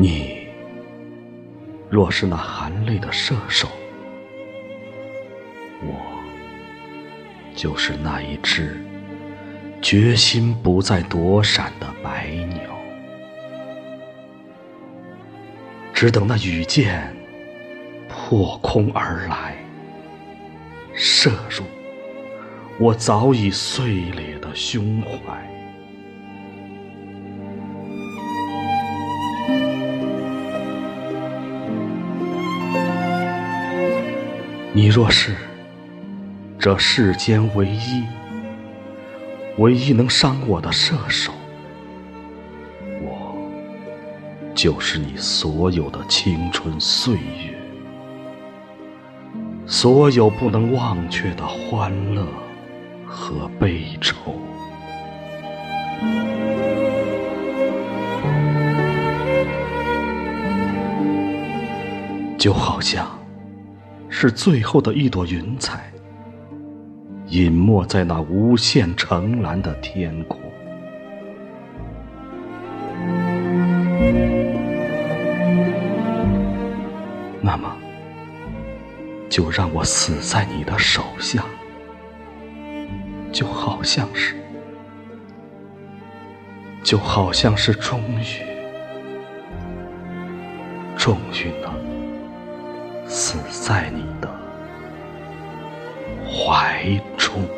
你若是那含泪的射手，我就是那一只决心不再躲闪的白鸟，只等那羽箭破空而来，射入我早已碎裂的胸怀。你若是这世间唯一、唯一能伤我的射手，我就是你所有的青春岁月，所有不能忘却的欢乐和悲愁，就好像。是最后的一朵云彩，隐没在那无限澄蓝的天空。那么，就让我死在你的手下，就好像是，就好像是终于，终于能。死在你的怀中。